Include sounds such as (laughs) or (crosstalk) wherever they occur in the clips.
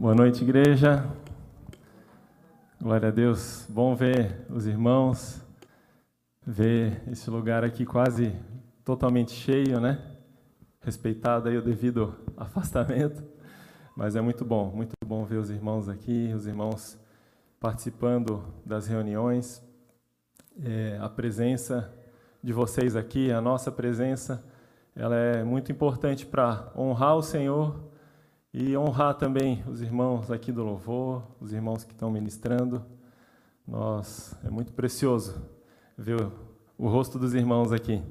Boa noite, igreja. Glória a Deus. Bom ver os irmãos, ver esse lugar aqui quase totalmente cheio, né? Respeitado aí o devido afastamento, mas é muito bom, muito bom ver os irmãos aqui, os irmãos participando das reuniões, é, a presença de vocês aqui, a nossa presença, ela é muito importante para honrar o Senhor e honrar também os irmãos aqui do louvor, os irmãos que estão ministrando. Nós é muito precioso ver o, rosto dos irmãos aqui.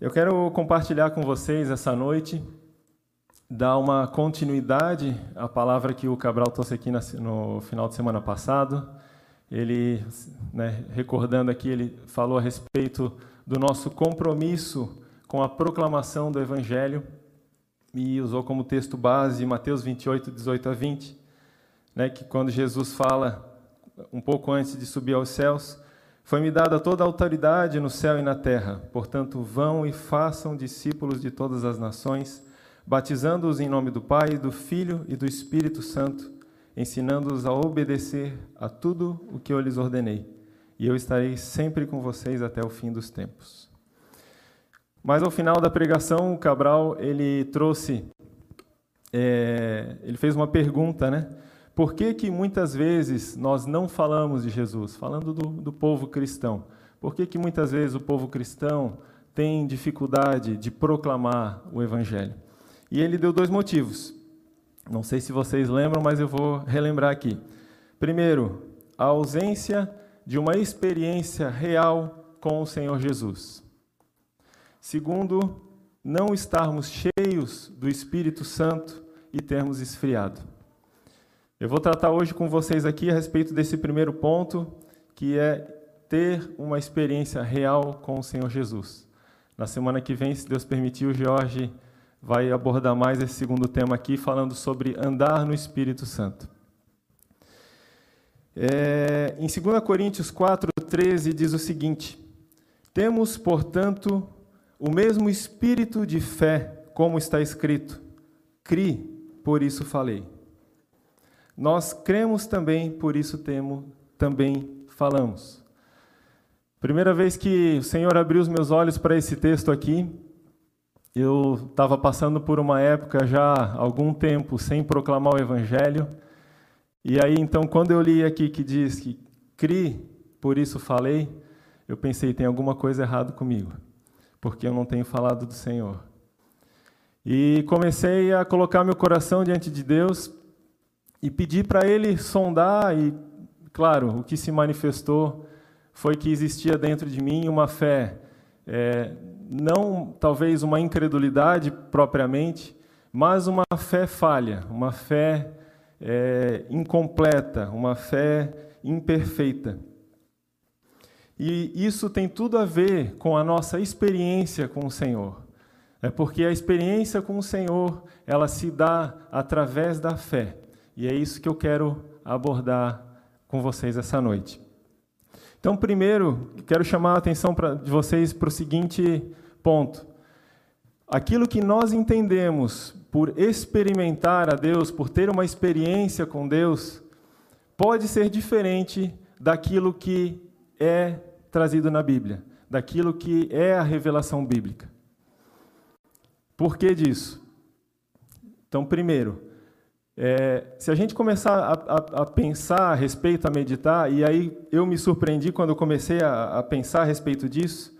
Eu quero compartilhar com vocês essa noite, dar uma continuidade à palavra que o Cabral trouxe aqui no final de semana passado. Ele, né, recordando aqui, ele falou a respeito do nosso compromisso com a proclamação do Evangelho e usou como texto base Mateus 28, 18 a 20, né, que quando Jesus fala, um pouco antes de subir aos céus, foi-me dada toda a autoridade no céu e na terra, portanto, vão e façam discípulos de todas as nações, batizando-os em nome do Pai, do Filho e do Espírito Santo, ensinando-os a obedecer a tudo o que eu lhes ordenei, e eu estarei sempre com vocês até o fim dos tempos. Mas ao final da pregação, o Cabral ele trouxe, é, ele fez uma pergunta, né? Por que que muitas vezes nós não falamos de Jesus? Falando do, do povo cristão. Por que que muitas vezes o povo cristão tem dificuldade de proclamar o Evangelho? E ele deu dois motivos. Não sei se vocês lembram, mas eu vou relembrar aqui. Primeiro, a ausência de uma experiência real com o Senhor Jesus. Segundo, não estarmos cheios do Espírito Santo e termos esfriado. Eu vou tratar hoje com vocês aqui a respeito desse primeiro ponto, que é ter uma experiência real com o Senhor Jesus. Na semana que vem, se Deus permitir, o Jorge vai abordar mais esse segundo tema aqui, falando sobre andar no Espírito Santo. É, em 2 Coríntios 4, 13, diz o seguinte: Temos, portanto, o mesmo espírito de fé, como está escrito: Cri, por isso falei. Nós cremos também, por isso temos, também falamos. Primeira vez que o Senhor abriu os meus olhos para esse texto aqui, eu estava passando por uma época já há algum tempo sem proclamar o Evangelho. E aí, então, quando eu li aqui que diz que cri, por isso falei, eu pensei, tem alguma coisa errada comigo porque eu não tenho falado do Senhor. E comecei a colocar meu coração diante de Deus e pedir para Ele sondar, e, claro, o que se manifestou foi que existia dentro de mim uma fé, é, não talvez uma incredulidade propriamente, mas uma fé falha, uma fé é, incompleta, uma fé imperfeita. E isso tem tudo a ver com a nossa experiência com o Senhor. É porque a experiência com o Senhor, ela se dá através da fé. E é isso que eu quero abordar com vocês essa noite. Então, primeiro, quero chamar a atenção pra, de vocês para o seguinte ponto. Aquilo que nós entendemos por experimentar a Deus, por ter uma experiência com Deus, pode ser diferente daquilo que é trazido na Bíblia, daquilo que é a revelação bíblica. Por que disso? Então, primeiro, é, se a gente começar a, a, a, pensar a respeito, a meditar, e aí eu me surpreendi quando eu comecei a, a pensar a respeito disso,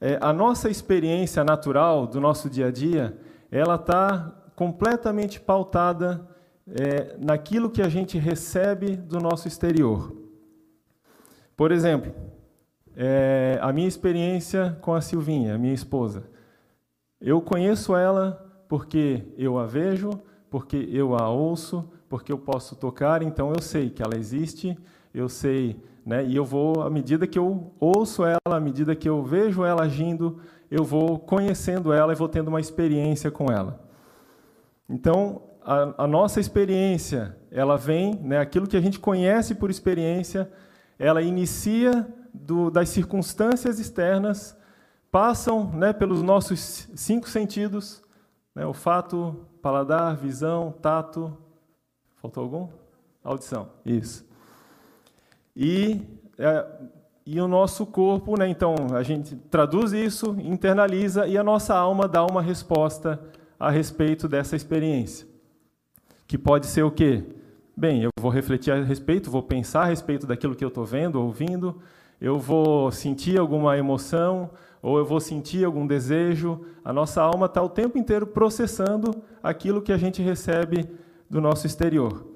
é, a nossa experiência natural do nosso dia a dia, ela está completamente pautada é, naquilo que a gente recebe do nosso exterior. Por exemplo, é, a minha experiência com a Silvinha, minha esposa. Eu conheço ela porque eu a vejo, porque eu a ouço, porque eu posso tocar, então eu sei que ela existe, eu sei, né? E eu vou, à medida que eu ouço ela, à medida que eu vejo ela agindo, eu vou conhecendo ela e vou tendo uma experiência com ela. Então, a, a nossa experiência, ela vem, né? Aquilo que a gente conhece por experiência, ela inicia do, das circunstâncias externas, passam né, pelos nossos cinco sentidos, né, olfato, paladar, visão, tato. Faltou algum? Audição. Isso. E, é, e o nosso corpo, né, então, a gente traduz isso, internaliza e a nossa alma dá uma resposta a respeito dessa experiência. Que pode ser o quê? Bem, eu vou refletir a respeito, vou pensar a respeito daquilo que eu estou vendo, ouvindo, eu vou sentir alguma emoção, ou eu vou sentir algum desejo. A nossa alma está o tempo inteiro processando aquilo que a gente recebe do nosso exterior.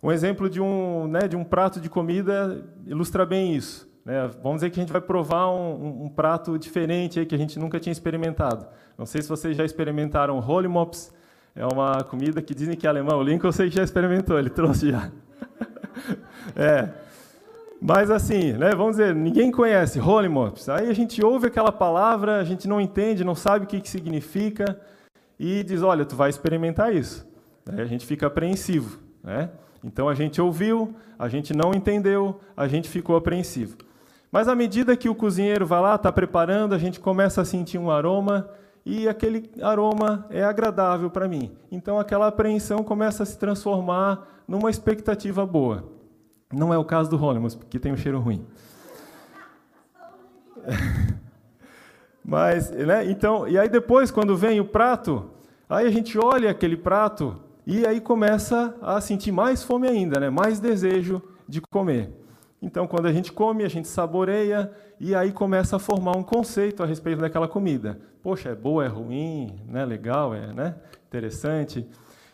Um exemplo de um, né, de um prato de comida ilustra bem isso. Né? Vamos dizer que a gente vai provar um, um, prato diferente aí, que a gente nunca tinha experimentado. Não sei se vocês já experimentaram Holimops. É uma comida que dizem que é alemã. O Lincoln eu sei que já experimentou, ele trouxe já. (laughs) é. Mas assim, né, vamos dizer, ninguém conhece Holimops. Aí a gente ouve aquela palavra, a gente não entende, não sabe o que, que significa e diz, olha, tu vai experimentar isso. Aí a gente fica apreensivo. Né? Então a gente ouviu, a gente não entendeu, a gente ficou apreensivo. Mas à medida que o cozinheiro vai lá, está preparando, a gente começa a sentir um aroma e aquele aroma é agradável para mim. Então aquela apreensão começa a se transformar numa expectativa boa. Não é o caso do Holmes, porque tem um cheiro ruim. (laughs) Mas, né, então, e aí depois, quando vem o prato, aí a gente olha aquele prato e aí começa a sentir mais fome ainda, né, mais desejo de comer. Então, quando a gente come, a gente saboreia e aí começa a formar um conceito a respeito daquela comida. Poxa, é boa, é ruim, né, legal, é né, interessante.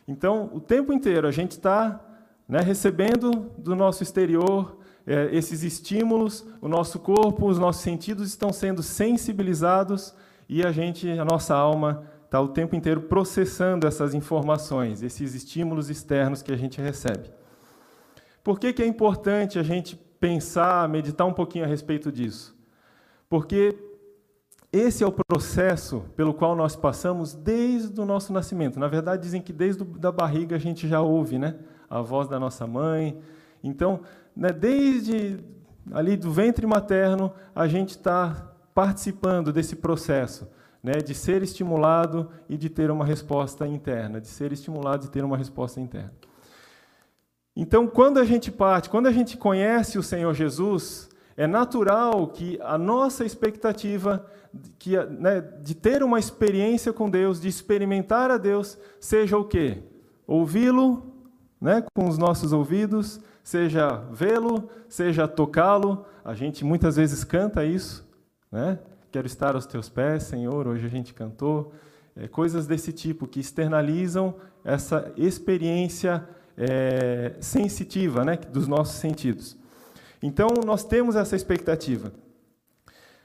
Então, o tempo inteiro a gente está né, recebendo do nosso exterior é, esses estímulos, o nosso corpo, os nossos sentidos estão sendo sensibilizados e a gente, a nossa alma, está o tempo inteiro processando essas informações, esses estímulos externos que a gente recebe. Por que, que é importante a gente pensar, meditar um pouquinho a respeito disso? Porque esse é o processo pelo qual nós passamos desde o nosso nascimento. Na verdade, dizem que desde a barriga a gente já ouve, né? a voz da nossa mãe. Então, né, desde ali do ventre materno, a gente está participando desse processo né, de ser estimulado e de ter uma resposta interna, de ser estimulado e ter uma resposta interna. Então, quando a gente parte, quando a gente conhece o Senhor Jesus, é natural que a nossa expectativa que, né, de ter uma experiência com Deus, de experimentar a Deus, seja o quê? Ouvi-lo, né, com os nossos ouvidos, seja vê-lo, seja tocá-lo. A gente muitas vezes canta isso, né? Quero estar aos teus pés, Senhor. Hoje a gente cantou é, coisas desse tipo que externalizam essa experiência é, sensitiva, né, dos nossos sentidos. Então nós temos essa expectativa.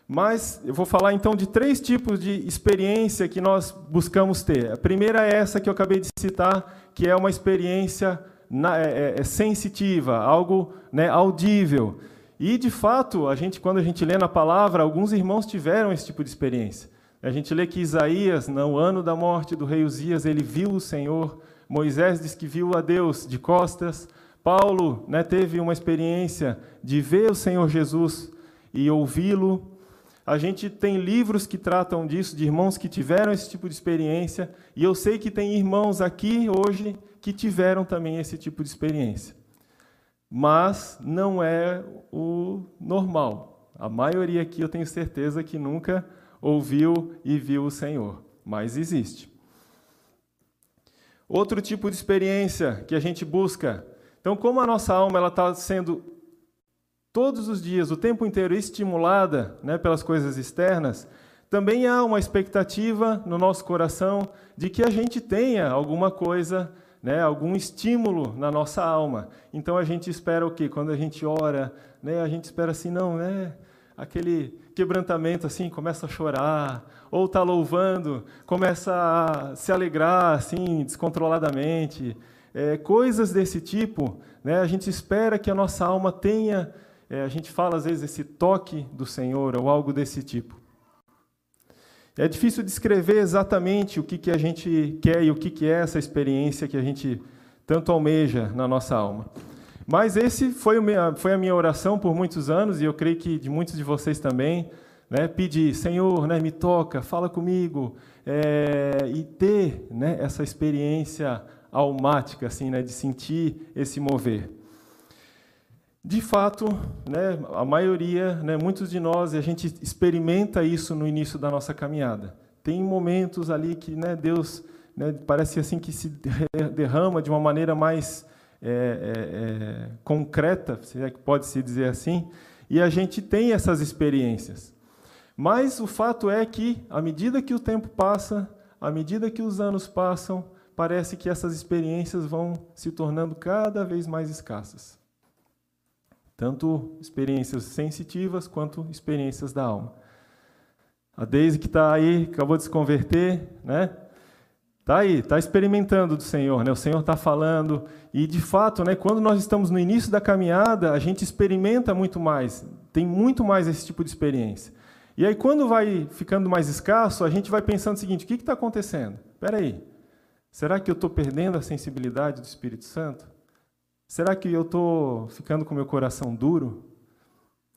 Mas eu vou falar então de três tipos de experiência que nós buscamos ter. A primeira é essa que eu acabei de citar, que é uma experiência na, é, é, é sensitiva, algo né, audível. E, de fato, a gente, quando a gente lê na palavra, alguns irmãos tiveram esse tipo de experiência. A gente lê que Isaías, no ano da morte do rei Uzias, ele viu o Senhor. Moisés diz que viu a Deus de costas. Paulo né, teve uma experiência de ver o Senhor Jesus e ouvi-lo. A gente tem livros que tratam disso, de irmãos que tiveram esse tipo de experiência, e eu sei que tem irmãos aqui hoje que tiveram também esse tipo de experiência. Mas não é o normal. A maioria aqui eu tenho certeza que nunca ouviu e viu o Senhor, mas existe. Outro tipo de experiência que a gente busca. Então, como a nossa alma está sendo todos os dias, o tempo inteiro estimulada né, pelas coisas externas, também há uma expectativa no nosso coração de que a gente tenha alguma coisa, né, algum estímulo na nossa alma. Então a gente espera o quê? Quando a gente ora, né, a gente espera assim, não, né? Aquele quebrantamento assim, começa a chorar, ou está louvando, começa a se alegrar assim, descontroladamente. É, coisas desse tipo, né, a gente espera que a nossa alma tenha é, a gente fala às vezes esse toque do Senhor ou algo desse tipo. É difícil descrever exatamente o que, que a gente quer e o que, que é essa experiência que a gente tanto almeja na nossa alma. Mas esse foi, foi a minha oração por muitos anos, e eu creio que de muitos de vocês também, né, pedir, Senhor, né, me toca, fala comigo, é, e ter né, essa experiência almática, assim, né, de sentir esse mover. De fato, né, a maioria, né, muitos de nós, a gente experimenta isso no início da nossa caminhada. Tem momentos ali que né, Deus né, parece assim que se derrama de uma maneira mais é, é, é, concreta, se é que pode se dizer assim, e a gente tem essas experiências. Mas o fato é que, à medida que o tempo passa, à medida que os anos passam, parece que essas experiências vão se tornando cada vez mais escassas. Tanto experiências sensitivas quanto experiências da alma. A Deise que está aí, acabou de se converter, né? Está aí, está experimentando do Senhor, né? o Senhor está falando, e de fato, né, quando nós estamos no início da caminhada, a gente experimenta muito mais, tem muito mais esse tipo de experiência. E aí, quando vai ficando mais escasso, a gente vai pensando o seguinte: o que está acontecendo? Espera aí, será que eu estou perdendo a sensibilidade do Espírito Santo? Será que eu estou ficando com meu coração duro?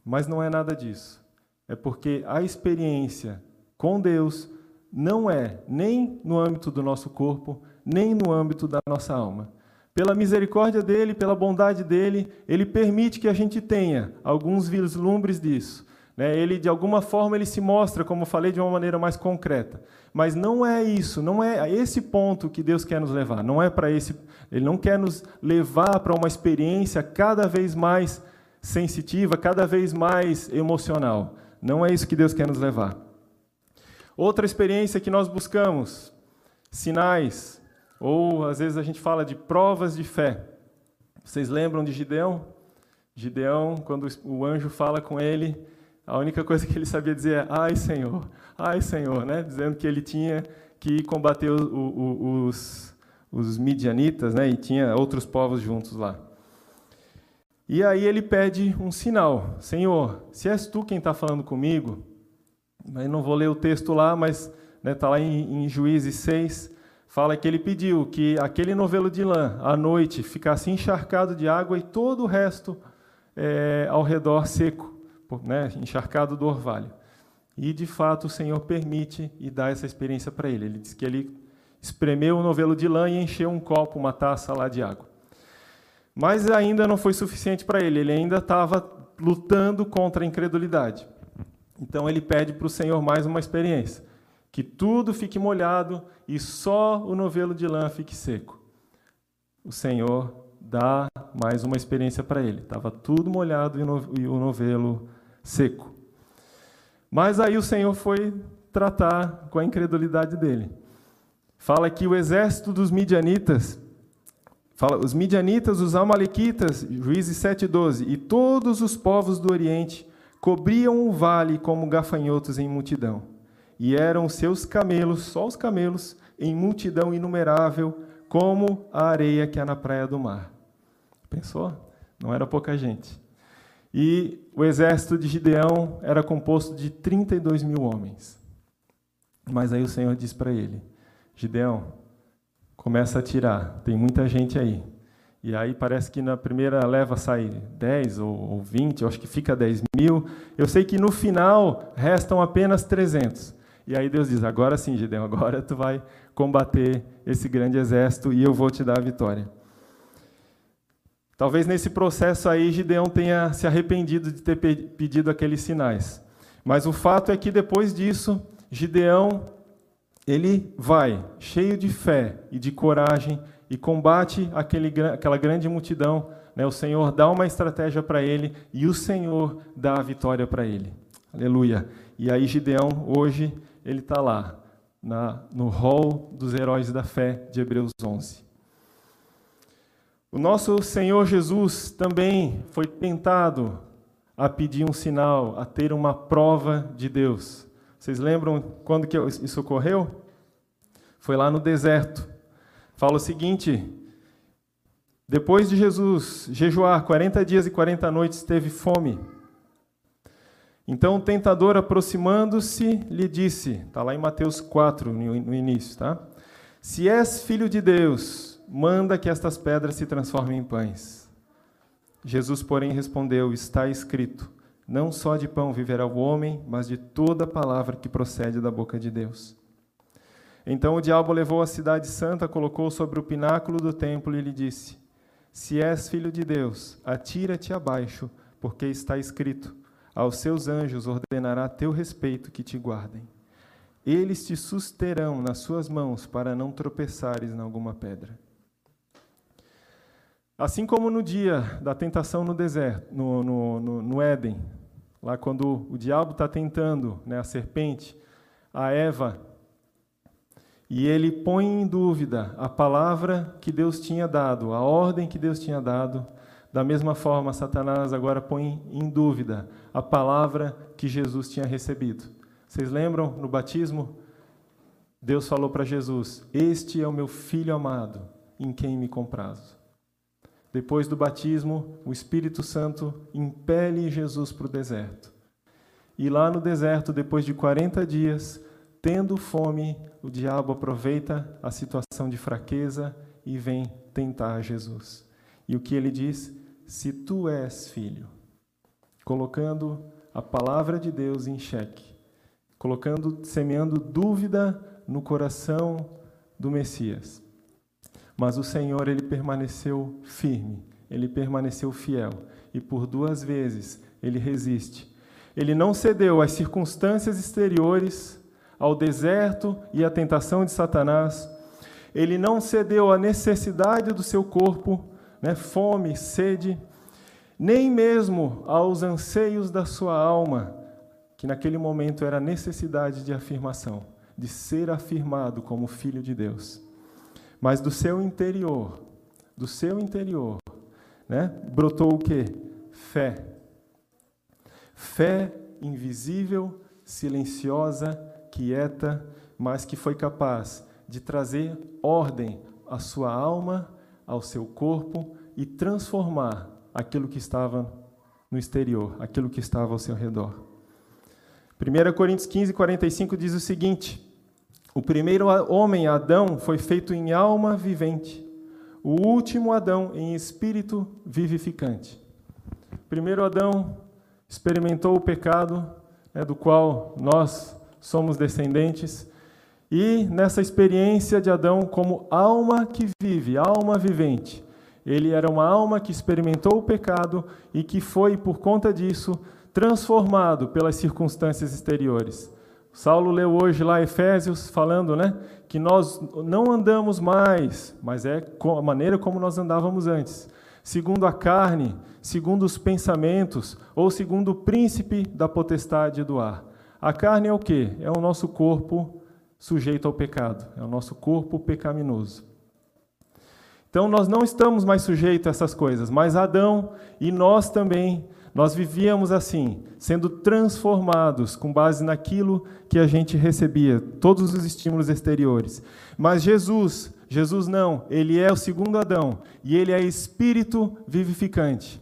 Mas não é nada disso. É porque a experiência com Deus não é nem no âmbito do nosso corpo, nem no âmbito da nossa alma. Pela misericórdia dele, pela bondade dele, ele permite que a gente tenha alguns vislumbres disso. Né? Ele, de alguma forma, ele se mostra, como eu falei, de uma maneira mais concreta. Mas não é isso, não é esse ponto que Deus quer nos levar. Não é para esse. Ele não quer nos levar para uma experiência cada vez mais sensitiva, cada vez mais emocional. Não é isso que Deus quer nos levar. Outra experiência que nós buscamos, sinais, ou às vezes a gente fala de provas de fé. Vocês lembram de Gideão? Gideão, quando o anjo fala com ele, a única coisa que ele sabia dizer é: Ai, Senhor, ai, Senhor, né? dizendo que ele tinha que combater o, o, os, os midianitas né? e tinha outros povos juntos lá. E aí ele pede um sinal: Senhor, se és tu quem está falando comigo, não vou ler o texto lá, mas está né, tá lá em, em Juízes 6, fala que ele pediu que aquele novelo de lã, à noite, ficasse encharcado de água e todo o resto é, ao redor seco, né, encharcado do orvalho. E, de fato, o Senhor permite e dá essa experiência para ele. Ele diz que ele espremeu o novelo de lã e encheu um copo, uma taça lá de água. Mas ainda não foi suficiente para ele, ele ainda estava lutando contra a incredulidade. Então ele pede para o Senhor mais uma experiência: que tudo fique molhado e só o novelo de lã fique seco. O Senhor dá mais uma experiência para ele. Estava tudo molhado e o novelo seco. Mas aí o Senhor foi tratar com a incredulidade dele. Fala que o exército dos midianitas, fala, os midianitas, os amalequitas, Juízes 7:12, e todos os povos do Oriente cobriam o vale como gafanhotos em multidão. E eram seus camelos, só os camelos, em multidão inumerável, como a areia que há na praia do mar. Pensou? Não era pouca gente. E o exército de Gideão era composto de 32 mil homens. Mas aí o Senhor diz para ele: Gideão, começa a tirar, tem muita gente aí. E aí parece que na primeira leva sai 10 ou 20, eu acho que fica 10 mil. Eu sei que no final restam apenas 300. E aí Deus diz: agora sim, Gideão, agora tu vai combater esse grande exército e eu vou te dar a vitória. Talvez nesse processo aí Gideão tenha se arrependido de ter pedido aqueles sinais. Mas o fato é que depois disso, Gideão ele vai cheio de fé e de coragem e combate aquele, aquela grande multidão. Né? O Senhor dá uma estratégia para ele e o Senhor dá a vitória para ele. Aleluia. E aí Gideão, hoje, ele está lá, na, no hall dos heróis da fé de Hebreus 11. O nosso Senhor Jesus também foi tentado a pedir um sinal, a ter uma prova de Deus. Vocês lembram quando que isso ocorreu? Foi lá no deserto fala o seguinte: depois de Jesus jejuar 40 dias e 40 noites, teve fome. Então o tentador, aproximando-se, lhe disse, está lá em Mateus 4, no início, tá? Se és filho de Deus, manda que estas pedras se transformem em pães. Jesus, porém, respondeu: Está escrito: Não só de pão viverá o homem, mas de toda palavra que procede da boca de Deus. Então o diabo levou a cidade santa, colocou sobre o pináculo do templo e lhe disse: Se és filho de Deus, atira-te abaixo, porque está escrito: Aos seus anjos ordenará teu respeito que te guardem. Eles te susterão nas suas mãos para não tropeçares em alguma pedra. Assim como no dia da tentação no deserto, no, no, no, no Éden, lá quando o diabo está tentando, né, a serpente, a Eva, e ele põe em dúvida a palavra que Deus tinha dado, a ordem que Deus tinha dado, da mesma forma, Satanás agora põe em dúvida a palavra que Jesus tinha recebido. Vocês lembram no batismo? Deus falou para Jesus: Este é o meu filho amado, em quem me comprazo. Depois do batismo, o Espírito Santo impele Jesus para o deserto. E lá no deserto, depois de 40 dias, tendo fome, o diabo aproveita a situação de fraqueza e vem tentar Jesus. E o que ele diz? Se tu és filho, colocando a palavra de Deus em xeque colocando, semeando dúvida no coração do Messias. Mas o Senhor, ele permaneceu firme, ele permaneceu fiel, e por duas vezes ele resiste. Ele não cedeu às circunstâncias exteriores, ao deserto e à tentação de Satanás. Ele não cedeu à necessidade do seu corpo, né, fome, sede, nem mesmo aos anseios da sua alma, que naquele momento era necessidade de afirmação, de ser afirmado como filho de Deus. Mas do seu interior, do seu interior, né, brotou o que? Fé. Fé invisível, silenciosa, quieta, mas que foi capaz de trazer ordem à sua alma, ao seu corpo e transformar aquilo que estava no exterior, aquilo que estava ao seu redor. 1 Coríntios 15, 45 diz o seguinte: O primeiro homem, Adão, foi feito em alma vivente, o último Adão em espírito vivificante. primeiro Adão experimentou o pecado, né, do qual nós somos descendentes, e nessa experiência de Adão, como alma que vive, alma vivente, ele era uma alma que experimentou o pecado e que foi, por conta disso, transformado pelas circunstâncias exteriores. Saulo leu hoje lá Efésios falando, né, que nós não andamos mais, mas é a maneira como nós andávamos antes, segundo a carne, segundo os pensamentos ou segundo o príncipe da potestade do ar. A carne é o quê? É o nosso corpo sujeito ao pecado, é o nosso corpo pecaminoso. Então nós não estamos mais sujeitos a essas coisas, mas Adão e nós também nós vivíamos assim, sendo transformados com base naquilo que a gente recebia, todos os estímulos exteriores. Mas Jesus, Jesus não, ele é o segundo Adão e ele é espírito vivificante.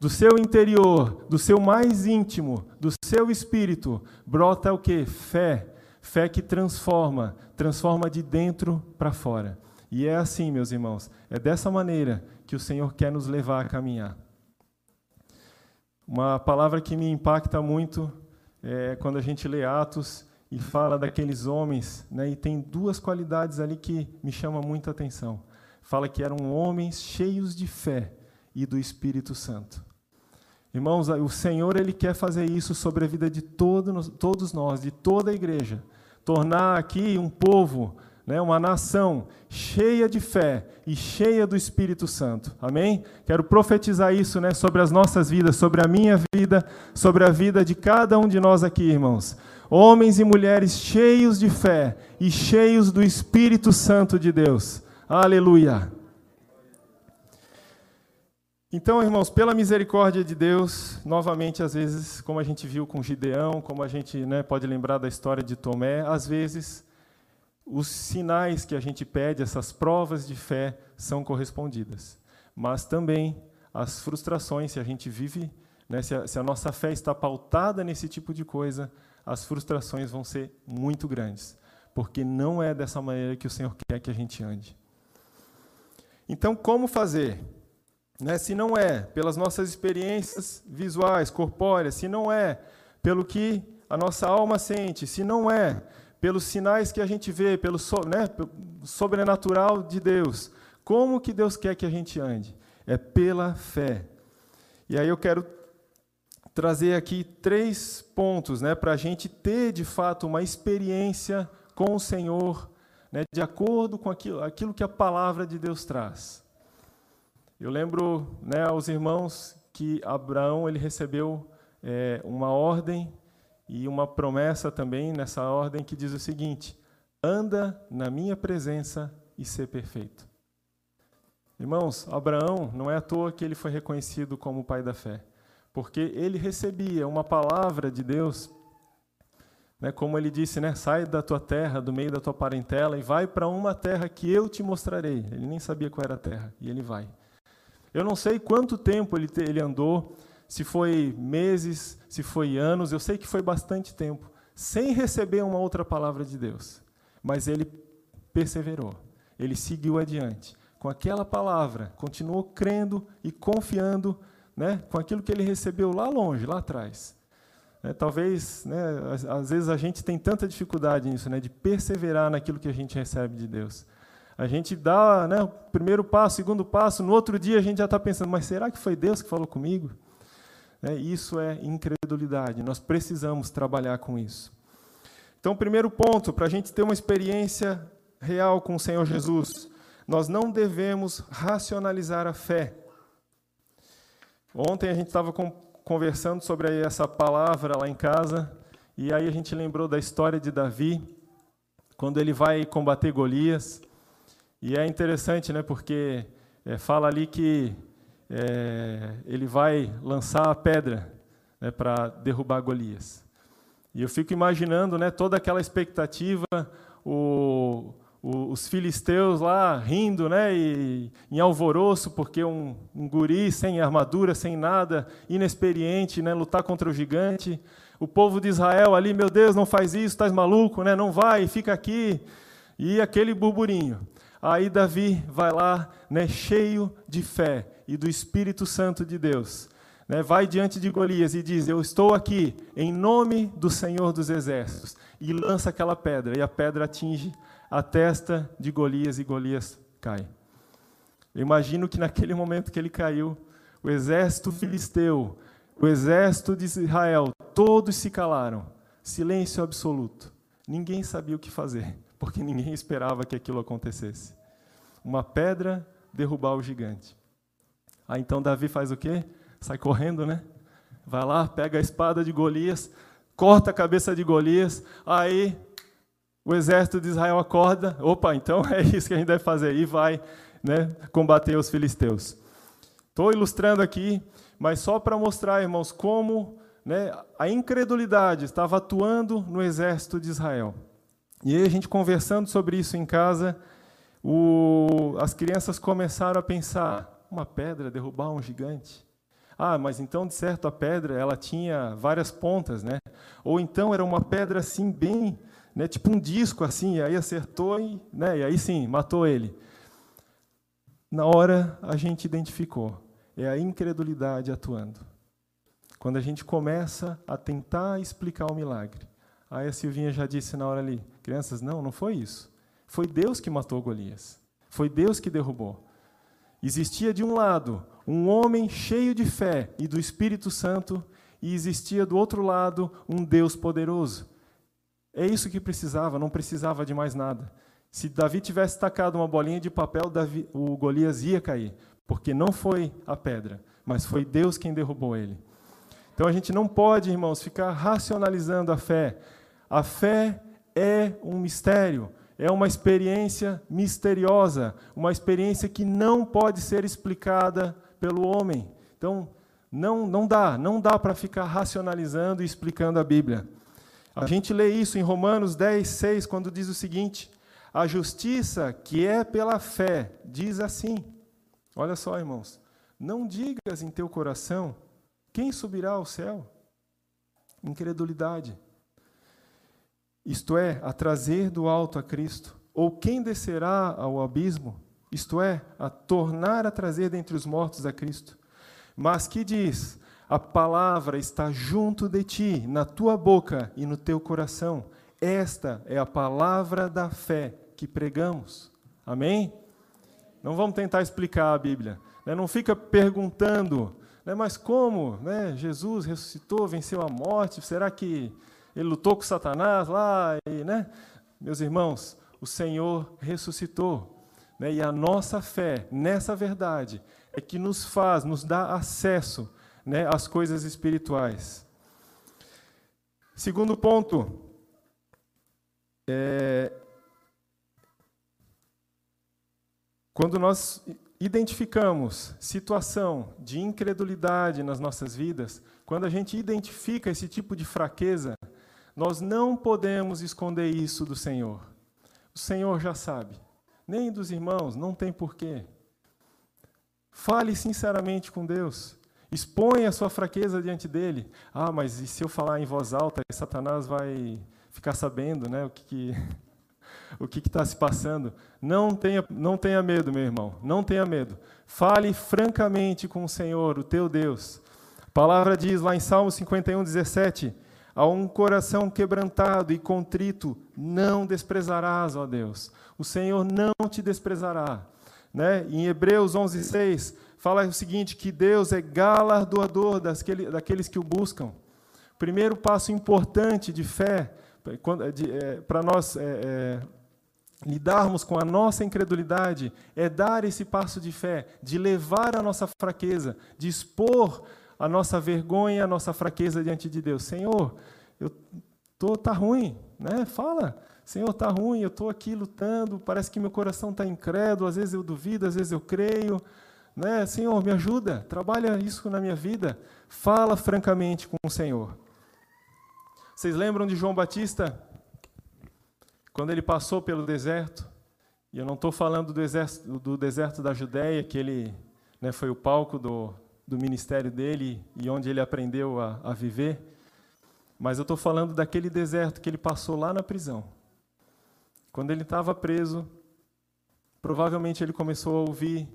Do seu interior, do seu mais íntimo, do seu espírito, brota o que? Fé. Fé que transforma, transforma de dentro para fora. E é assim, meus irmãos, é dessa maneira que o Senhor quer nos levar a caminhar. Uma palavra que me impacta muito é quando a gente lê Atos e fala daqueles homens, né, e tem duas qualidades ali que me chamam muita atenção. Fala que eram homens cheios de fé e do Espírito Santo. Irmãos, o Senhor ele quer fazer isso sobre a vida de todo, todos nós, de toda a igreja. Tornar aqui um povo né, uma nação cheia de fé e cheia do Espírito Santo. Amém? Quero profetizar isso né, sobre as nossas vidas, sobre a minha vida, sobre a vida de cada um de nós aqui, irmãos. Homens e mulheres cheios de fé e cheios do Espírito Santo de Deus. Aleluia. Então, irmãos, pela misericórdia de Deus, novamente, às vezes, como a gente viu com Gideão, como a gente né, pode lembrar da história de Tomé, às vezes os sinais que a gente pede, essas provas de fé, são correspondidas. Mas também as frustrações, se a gente vive, né, se, a, se a nossa fé está pautada nesse tipo de coisa, as frustrações vão ser muito grandes, porque não é dessa maneira que o Senhor quer que a gente ande. Então, como fazer? Né, se não é pelas nossas experiências visuais, corpóreas, se não é pelo que a nossa alma sente, se não é pelos sinais que a gente vê, pelo né, sobrenatural de Deus, como que Deus quer que a gente ande? É pela fé. E aí eu quero trazer aqui três pontos né, para a gente ter, de fato, uma experiência com o Senhor, né, de acordo com aquilo, aquilo que a palavra de Deus traz. Eu lembro né, aos irmãos que Abraão ele recebeu é, uma ordem e uma promessa também nessa ordem que diz o seguinte: anda na minha presença e ser perfeito. Irmãos, Abraão não é à toa que ele foi reconhecido como pai da fé porque ele recebia uma palavra de Deus, né, como ele disse, né, sai da tua terra, do meio da tua parentela e vai para uma terra que eu te mostrarei. Ele nem sabia qual era a terra, e ele vai. Eu não sei quanto tempo ele, ele andou, se foi meses, se foi anos, eu sei que foi bastante tempo, sem receber uma outra palavra de Deus. Mas ele perseverou, ele seguiu adiante. Com aquela palavra, continuou crendo e confiando né, com aquilo que ele recebeu lá longe, lá atrás. É, talvez, né, às, às, vezes a gente tem tanta dificuldade nisso, né, de perseverar naquilo que a gente recebe de Deus. A gente dá né, o primeiro passo, o segundo passo, no outro dia a gente já está pensando, mas será que foi Deus que falou comigo? É, isso é incredulidade, nós precisamos trabalhar com isso. Então, primeiro ponto, para a gente ter uma experiência real com o Senhor Jesus, nós não devemos racionalizar a fé. Ontem a gente estava conversando sobre essa palavra lá em casa, e aí a gente lembrou da história de Davi, quando ele vai combater Golias. E é interessante, né, porque é, fala ali que é, ele vai lançar a pedra né, para derrubar Golias. E eu fico imaginando né, toda aquela expectativa, o, os filisteus lá rindo, né, e, em alvoroço, porque um, um, guri sem armadura, sem nada, inexperiente, né, lutar contra o gigante. O povo de Israel ali, meu Deus, não faz isso, estás maluco, né, não vai, fica aqui. E aquele burburinho. Aí Davi vai lá, né, cheio de fé e do Espírito Santo de Deus. Né, vai diante de Golias e diz: Eu estou aqui em nome do Senhor dos Exércitos. E lança aquela pedra, e a pedra atinge a testa de Golias e Golias cai. Eu imagino que naquele momento que ele caiu, o exército filisteu, o exército de Israel, todos se calaram. Silêncio absoluto. Ninguém sabia o que fazer, porque ninguém esperava que aquilo acontecesse. Uma pedra derrubar o gigante. Aí então Davi faz o quê? Sai correndo, né? Vai lá, pega a espada de Golias, corta a cabeça de Golias, aí o exército de Israel acorda, opa, então (laughs) é isso que a gente deve fazer, e vai né, combater os filisteus. Estou ilustrando aqui, mas só para mostrar, irmãos, como né, a incredulidade estava atuando no exército de Israel. E aí a gente conversando sobre isso em casa, o, as crianças começaram a pensar: uma pedra derrubar um gigante? Ah, mas então de certo a pedra ela tinha várias pontas, né? Ou então era uma pedra assim bem né, tipo um disco assim, e aí acertou e, né, e aí sim, matou ele. Na hora a gente identificou, é a incredulidade atuando. Quando a gente começa a tentar explicar o milagre. Aí a Silvinha já disse na hora ali, crianças, não, não foi isso. Foi Deus que matou Golias. Foi Deus que derrubou. Existia de um lado um homem cheio de fé e do Espírito Santo, e existia do outro lado um Deus poderoso é isso que precisava, não precisava de mais nada. Se Davi tivesse tacado uma bolinha de papel, Davi, o Golias ia cair, porque não foi a pedra, mas foi Deus quem derrubou ele. Então a gente não pode, irmãos, ficar racionalizando a fé. A fé é um mistério, é uma experiência misteriosa, uma experiência que não pode ser explicada pelo homem. Então, não, não dá, não dá para ficar racionalizando e explicando a Bíblia. A gente lê isso em Romanos 10, 6, quando diz o seguinte: a justiça que é pela fé diz assim. Olha só, irmãos. Não digas em teu coração: quem subirá ao céu? Incredulidade. Isto é, a trazer do alto a Cristo. Ou quem descerá ao abismo? isto é, a tornar a trazer dentre os mortos a Cristo. Mas que diz: a palavra está junto de ti, na tua boca e no teu coração. Esta é a palavra da fé que pregamos. Amém? Não vamos tentar explicar a Bíblia. Né? Não fica perguntando, né? mas como né? Jesus ressuscitou, venceu a morte? Será que ele lutou com Satanás lá? E, né? Meus irmãos, o Senhor ressuscitou. Né? E a nossa fé nessa verdade é que nos faz, nos dá acesso né, às coisas espirituais. Segundo ponto, é, quando nós identificamos situação de incredulidade nas nossas vidas, quando a gente identifica esse tipo de fraqueza, nós não podemos esconder isso do Senhor. O Senhor já sabe. Nem dos irmãos, não tem porquê. Fale sinceramente com Deus. Exponha a sua fraqueza diante dele. Ah, mas e se eu falar em voz alta, Satanás vai ficar sabendo né, o que, que (laughs) o que está se passando. Não tenha, não tenha medo, meu irmão. Não tenha medo. Fale francamente com o Senhor, o teu Deus. A palavra diz lá em Salmo 51, 17: A um coração quebrantado e contrito não desprezarás, ó Deus o Senhor não te desprezará. Né? Em Hebreus 11, 6, fala o seguinte, que Deus é galardoador daqueles que o buscam. Primeiro passo importante de fé, para é, nós é, é, lidarmos com a nossa incredulidade, é dar esse passo de fé, de levar a nossa fraqueza, de expor a nossa vergonha, a nossa fraqueza diante de Deus. Senhor, eu tô tá ruim, né? Fala. Senhor, está ruim, eu estou aqui lutando, parece que meu coração está incrédulo, às vezes eu duvido, às vezes eu creio. Né? Senhor, me ajuda, trabalha isso na minha vida. Fala francamente com o Senhor. Vocês lembram de João Batista? Quando ele passou pelo deserto, e eu não estou falando do, exército, do deserto da Judéia, que ele né, foi o palco do, do ministério dele e onde ele aprendeu a, a viver, mas eu estou falando daquele deserto que ele passou lá na prisão. Quando ele estava preso, provavelmente ele começou a ouvir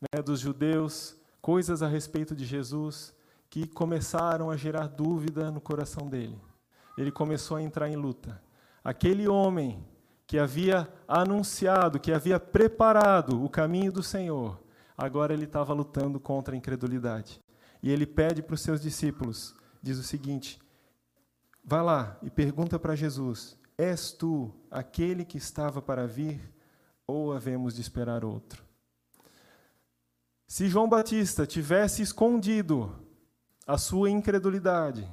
né, dos judeus coisas a respeito de Jesus que começaram a gerar dúvida no coração dele. Ele começou a entrar em luta. Aquele homem que havia anunciado, que havia preparado o caminho do Senhor, agora ele estava lutando contra a incredulidade. E ele pede para os seus discípulos, diz o seguinte: Vá lá e pergunta para Jesus És tu aquele que estava para vir, ou havemos de esperar outro? Se João Batista tivesse escondido a sua incredulidade,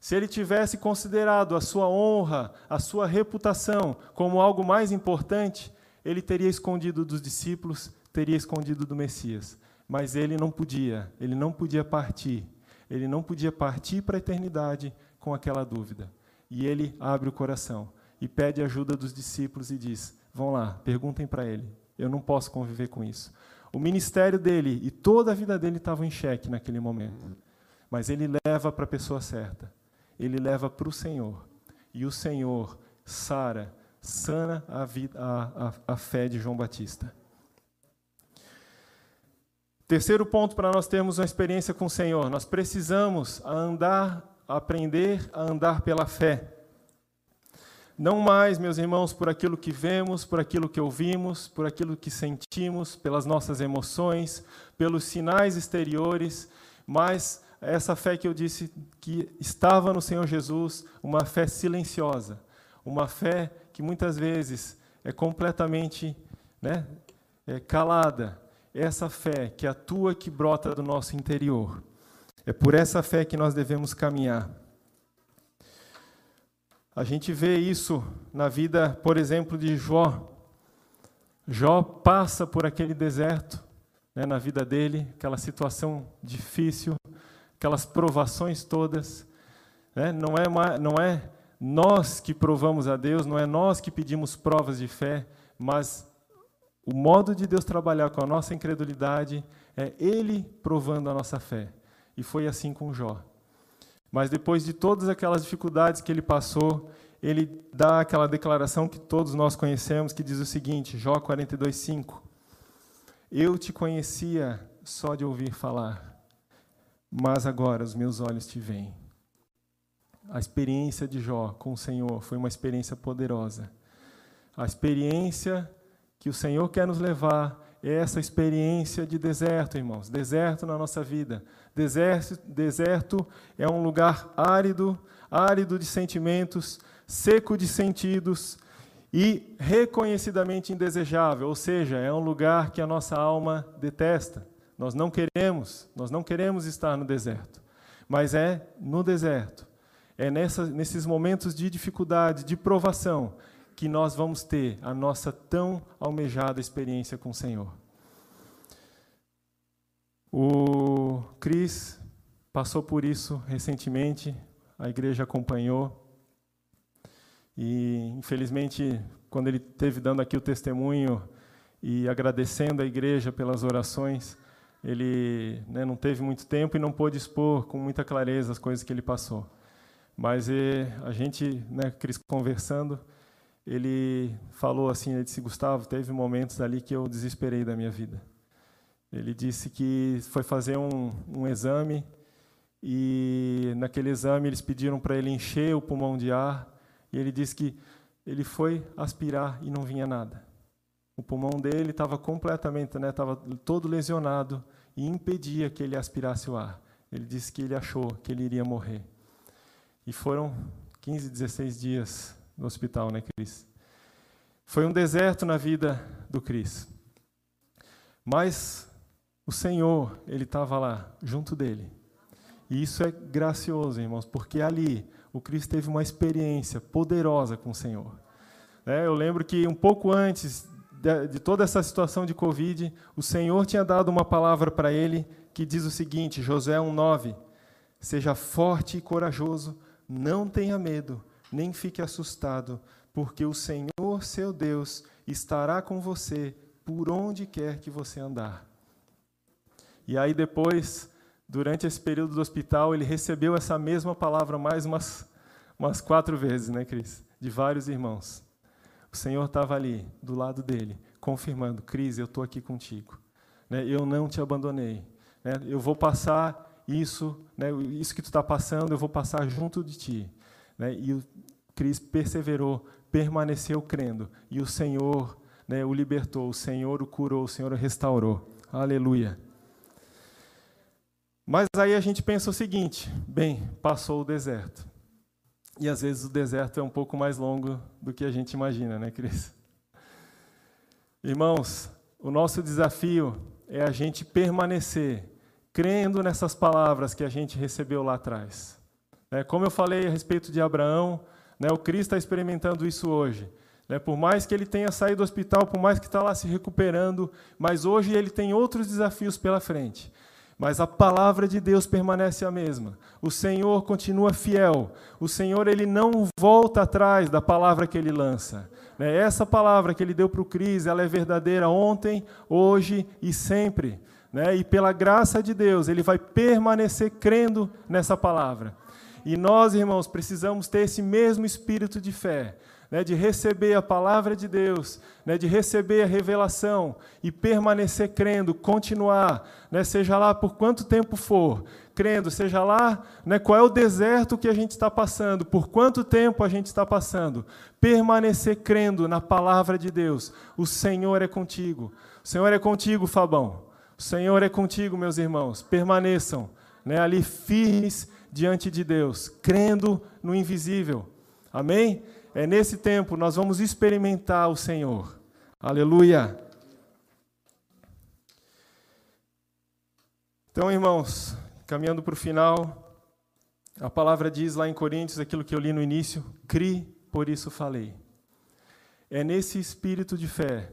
se ele tivesse considerado a sua honra, a sua reputação como algo mais importante, ele teria escondido dos discípulos, teria escondido do Messias. Mas ele não podia, ele não podia partir. Ele não podia partir para a eternidade com aquela dúvida. E ele abre o coração e pede ajuda dos discípulos e diz: Vão lá, perguntem para ele. Eu não posso conviver com isso. O ministério dele e toda a vida dele estavam em xeque naquele momento. Mas ele leva para a pessoa certa. Ele leva para o Senhor. E o Senhor sara, sana a, vida, a, a, a fé de João Batista. Terceiro ponto para nós termos uma experiência com o Senhor, nós precisamos andar, aprender a andar pela fé. Não mais, meus irmãos, por aquilo que vemos, por aquilo que ouvimos, por aquilo que sentimos, pelas nossas emoções, pelos sinais exteriores, mas essa fé que eu disse que estava no Senhor Jesus, uma fé silenciosa, uma fé que muitas vezes é completamente né, é calada, essa fé que atua, que brota do nosso interior. É por essa fé que nós devemos caminhar. A gente vê isso na vida, por exemplo, de Jó. Jó passa por aquele deserto né, na vida dele, aquela situação difícil, aquelas provações todas. Né? Não, é, não é nós que provamos a Deus, não é nós que pedimos provas de fé, mas o modo de Deus trabalhar com a nossa incredulidade é Ele provando a nossa fé. E foi assim com Jó. Mas depois de todas aquelas dificuldades que ele passou, ele dá aquela declaração que todos nós conhecemos, que diz o seguinte, Jó 42:5. Eu te conhecia só de ouvir falar, mas agora os meus olhos te veem. A experiência de Jó com o Senhor foi uma experiência poderosa. A experiência que o Senhor quer nos levar é essa experiência de deserto, irmãos. Deserto na nossa vida. Deserto, deserto é um lugar árido, árido de sentimentos, seco de sentidos e reconhecidamente indesejável, ou seja, é um lugar que a nossa alma detesta. Nós não queremos, nós não queremos estar no deserto. Mas é no deserto, é nessa, nesses momentos de dificuldade, de provação, que nós vamos ter a nossa tão almejada experiência com o Senhor. O Cris passou por isso recentemente, a igreja acompanhou. E, infelizmente, quando ele teve dando aqui o testemunho e agradecendo a igreja pelas orações, ele né, não teve muito tempo e não pôde expor com muita clareza as coisas que ele passou. Mas e, a gente, né, Cris, conversando, ele falou assim, ele disse, Gustavo, teve momentos ali que eu desesperei da minha vida. Ele disse que foi fazer um, um exame e naquele exame eles pediram para ele encher o pulmão de ar e ele disse que ele foi aspirar e não vinha nada. O pulmão dele estava completamente, né, estava todo lesionado e impedia que ele aspirasse o ar. Ele disse que ele achou que ele iria morrer. E foram 15, 16 dias no hospital, né, Cris? Foi um deserto na vida do Cris. Mas o Senhor, ele estava lá, junto dele. E isso é gracioso, irmãos, porque ali o Cris teve uma experiência poderosa com o Senhor. É, eu lembro que um pouco antes de, de toda essa situação de Covid, o Senhor tinha dado uma palavra para ele que diz o seguinte, Josué 1,9: Seja forte e corajoso, não tenha medo, nem fique assustado, porque o Senhor, seu Deus, estará com você por onde quer que você andar. E aí depois, durante esse período do hospital, ele recebeu essa mesma palavra mais umas, umas quatro vezes, né, Cris? De vários irmãos. O Senhor estava ali, do lado dele, confirmando: Cris, eu estou aqui contigo. Né? Eu não te abandonei. Né? Eu vou passar isso, né? isso que tu está passando, eu vou passar junto de ti. Né? E Cris perseverou, permaneceu crendo, e o Senhor né, o libertou, o Senhor o curou, o Senhor o restaurou. Aleluia. Mas aí a gente pensa o seguinte: bem, passou o deserto. E às vezes o deserto é um pouco mais longo do que a gente imagina, né, Cris? Irmãos, o nosso desafio é a gente permanecer crendo nessas palavras que a gente recebeu lá atrás. É, como eu falei a respeito de Abraão, né, o Cristo está experimentando isso hoje. Né, por mais que ele tenha saído do hospital, por mais que está lá se recuperando, mas hoje ele tem outros desafios pela frente. Mas a palavra de Deus permanece a mesma. O Senhor continua fiel. O Senhor ele não volta atrás da palavra que ele lança. Né? Essa palavra que ele deu para o Cris, ela é verdadeira ontem, hoje e sempre. Né? E pela graça de Deus, ele vai permanecer crendo nessa palavra. E nós, irmãos, precisamos ter esse mesmo espírito de fé né, de receber a palavra de Deus, né, de receber a revelação e permanecer crendo, continuar, né, seja lá por quanto tempo for, crendo, seja lá né, qual é o deserto que a gente está passando, por quanto tempo a gente está passando, permanecer crendo na palavra de Deus. O Senhor é contigo. O Senhor é contigo, Fabão. O Senhor é contigo, meus irmãos. Permaneçam né, ali firmes diante de Deus, crendo no invisível. Amém? é nesse tempo nós vamos experimentar o Senhor. Aleluia. Então, irmãos, caminhando para o final, a palavra diz lá em Coríntios aquilo que eu li no início: cri, por isso falei. É nesse espírito de fé,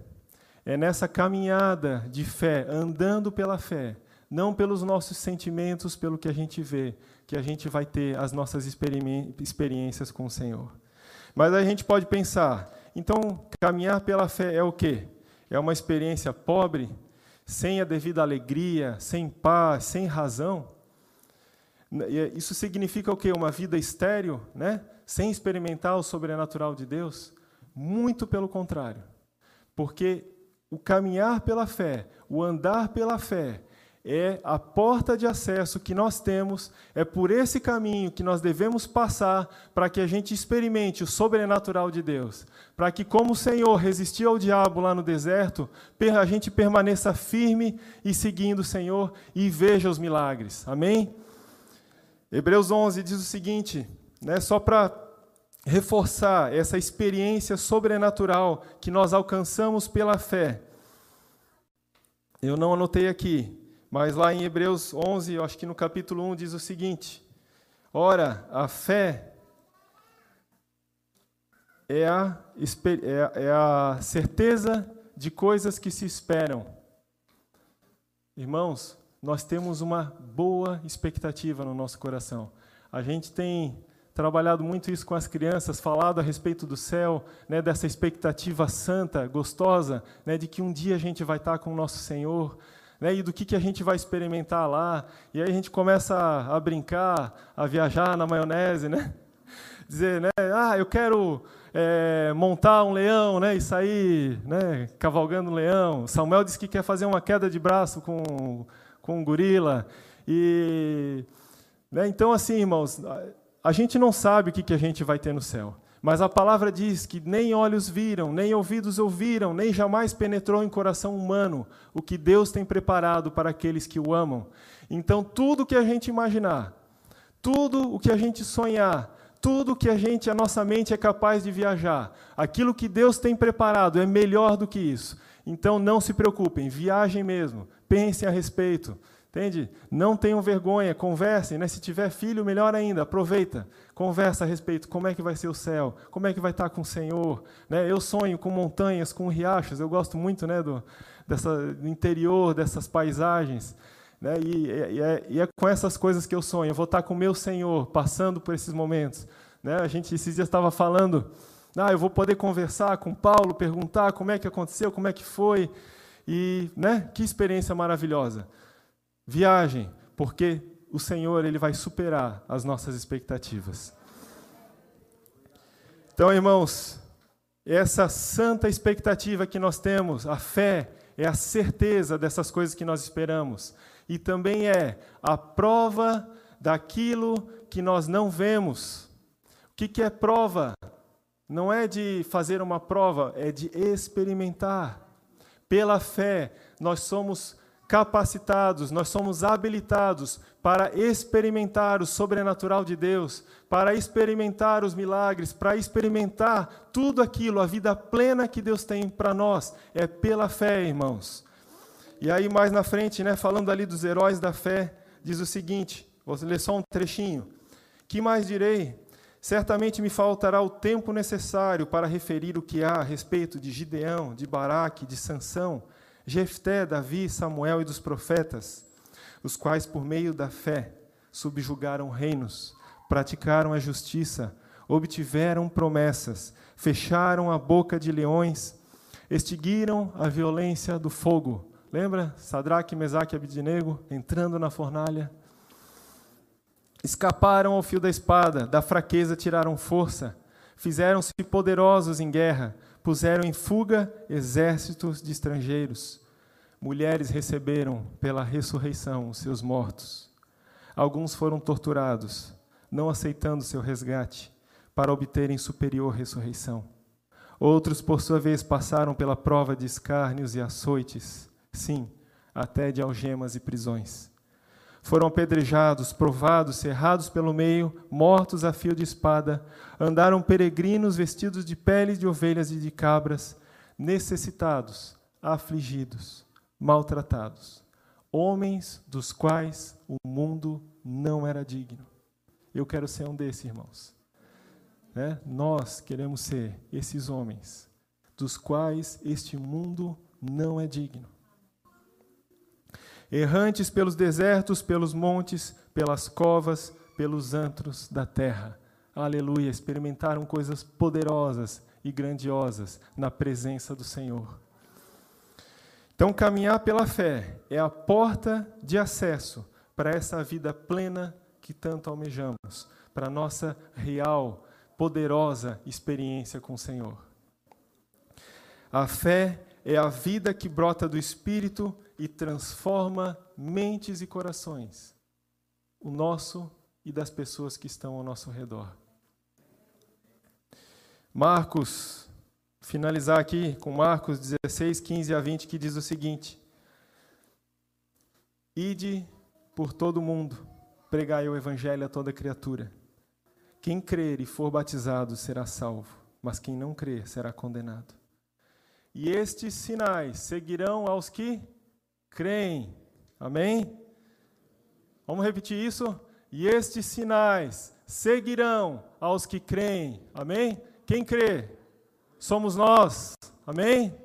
é nessa caminhada de fé, andando pela fé, não pelos nossos sentimentos, pelo que a gente vê, que a gente vai ter as nossas experiências com o Senhor. Mas a gente pode pensar, então caminhar pela fé é o quê? É uma experiência pobre, sem a devida alegria, sem paz, sem razão? Isso significa o quê? Uma vida estéril, né? sem experimentar o sobrenatural de Deus? Muito pelo contrário. Porque o caminhar pela fé, o andar pela fé, é a porta de acesso que nós temos, é por esse caminho que nós devemos passar para que a gente experimente o sobrenatural de Deus. Para que, como o Senhor resistiu ao diabo lá no deserto, a gente permaneça firme e seguindo o Senhor e veja os milagres. Amém? Hebreus 11 diz o seguinte, né, só para reforçar essa experiência sobrenatural que nós alcançamos pela fé. Eu não anotei aqui, mas lá em Hebreus 11, eu acho que no capítulo 1 diz o seguinte: Ora, a fé é a, é, é a certeza de coisas que se esperam. Irmãos, nós temos uma boa expectativa no nosso coração. A gente tem trabalhado muito isso com as crianças, falado a respeito do céu, né, dessa expectativa santa, gostosa, né, de que um dia a gente vai estar com o nosso Senhor, né, e do que, que a gente vai experimentar lá. E aí a gente começa a, a brincar, a viajar na maionese, né? (laughs) dizer, né, ah, eu quero é, montar um leão, né, e sair, né, cavalgando um leão. Samuel disse que quer fazer uma queda de braço com, com um gorila. E, né, então, assim, irmãos, a gente não sabe o que a gente vai ter no céu. Mas a palavra diz que nem olhos viram, nem ouvidos ouviram, nem jamais penetrou em coração humano o que Deus tem preparado para aqueles que o amam. Então, tudo o que a gente imaginar, tudo o que a gente sonhar, tudo que a gente, a nossa mente é capaz de viajar, aquilo que Deus tem preparado é melhor do que isso. Então, não se preocupem, viajem mesmo, pensem a respeito. Entende? Não tenham vergonha, conversem, né? Se tiver filho, melhor ainda, aproveita, conversa a respeito, como é que vai ser o céu, como é que vai estar com o Senhor, né? Eu sonho com montanhas, com riachos, eu gosto muito, né, do dessa do interior, dessas paisagens, né? E, e, é, e é com essas coisas que eu sonho. Eu vou estar com o meu Senhor, passando por esses momentos, né? A gente esses dias estava falando, ah, eu vou poder conversar com Paulo, perguntar como é que aconteceu, como é que foi, e, né? Que experiência maravilhosa. Viagem, porque o Senhor ele vai superar as nossas expectativas. Então, irmãos, essa santa expectativa que nós temos, a fé, é a certeza dessas coisas que nós esperamos. E também é a prova daquilo que nós não vemos. O que, que é prova? Não é de fazer uma prova, é de experimentar. Pela fé, nós somos capacitados, nós somos habilitados para experimentar o sobrenatural de Deus, para experimentar os milagres, para experimentar tudo aquilo, a vida plena que Deus tem para nós. É pela fé, irmãos. E aí, mais na frente, né, falando ali dos heróis da fé, diz o seguinte: vou ler só um trechinho. Que mais direi? Certamente me faltará o tempo necessário para referir o que há a respeito de Gideão, de Baraque, de Sansão Jefté, Davi, Samuel e dos profetas, os quais, por meio da fé, subjugaram reinos, praticaram a justiça, obtiveram promessas, fecharam a boca de leões, extinguiram a violência do fogo. Lembra? Sadraque, Mesaque e Abidinego entrando na fornalha. Escaparam ao fio da espada, da fraqueza tiraram força, fizeram-se poderosos em guerra, puseram em fuga exércitos de estrangeiros. Mulheres receberam pela ressurreição os seus mortos. Alguns foram torturados, não aceitando seu resgate, para obterem superior ressurreição. Outros, por sua vez, passaram pela prova de escárnios e açoites, sim, até de algemas e prisões. Foram apedrejados, provados, cerrados pelo meio, mortos a fio de espada, andaram peregrinos vestidos de peles de ovelhas e de cabras, necessitados, afligidos, maltratados, homens dos quais o mundo não era digno. Eu quero ser um desses, irmãos. Né? Nós queremos ser esses homens dos quais este mundo não é digno errantes pelos desertos, pelos montes, pelas covas, pelos antros da terra. Aleluia! Experimentaram coisas poderosas e grandiosas na presença do Senhor. Então, caminhar pela fé é a porta de acesso para essa vida plena que tanto almejamos, para a nossa real, poderosa experiência com o Senhor. A fé é a vida que brota do Espírito e transforma mentes e corações, o nosso e das pessoas que estão ao nosso redor. Marcos, finalizar aqui com Marcos 16, 15 a 20, que diz o seguinte: Ide por todo o mundo, pregai o evangelho a toda criatura. Quem crer e for batizado será salvo, mas quem não crer será condenado. E estes sinais seguirão aos que creem. Amém? Vamos repetir isso? E estes sinais seguirão aos que creem. Amém? Quem crê? Somos nós. Amém?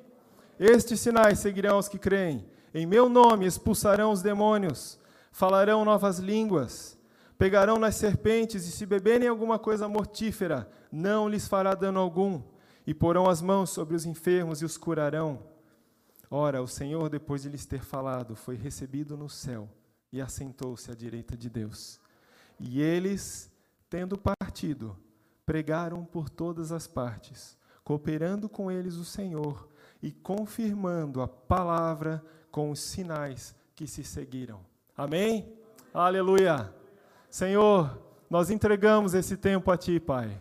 Estes sinais seguirão aos que creem. Em meu nome expulsarão os demônios, falarão novas línguas, pegarão nas serpentes e se beberem alguma coisa mortífera, não lhes fará dano algum, e porão as mãos sobre os enfermos e os curarão. Ora, o Senhor, depois de lhes ter falado, foi recebido no céu e assentou-se à direita de Deus. E eles, tendo partido, pregaram por todas as partes, cooperando com eles o Senhor e confirmando a palavra com os sinais que se seguiram. Amém? Aleluia! Senhor, nós entregamos esse tempo a Ti, Pai.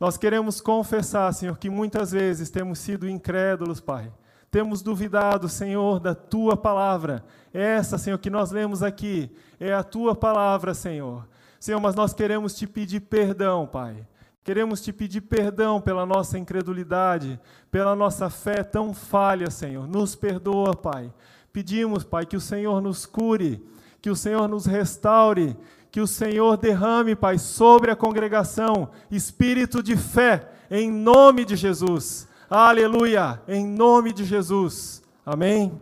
Nós queremos confessar, Senhor, que muitas vezes temos sido incrédulos, Pai. Temos duvidado, Senhor, da tua palavra. Essa, Senhor, que nós lemos aqui, é a tua palavra, Senhor. Senhor, mas nós queremos te pedir perdão, Pai. Queremos te pedir perdão pela nossa incredulidade, pela nossa fé tão falha, Senhor. Nos perdoa, Pai. Pedimos, Pai, que o Senhor nos cure, que o Senhor nos restaure, que o Senhor derrame, Pai, sobre a congregação espírito de fé, em nome de Jesus. Aleluia, em nome de Jesus. Amém.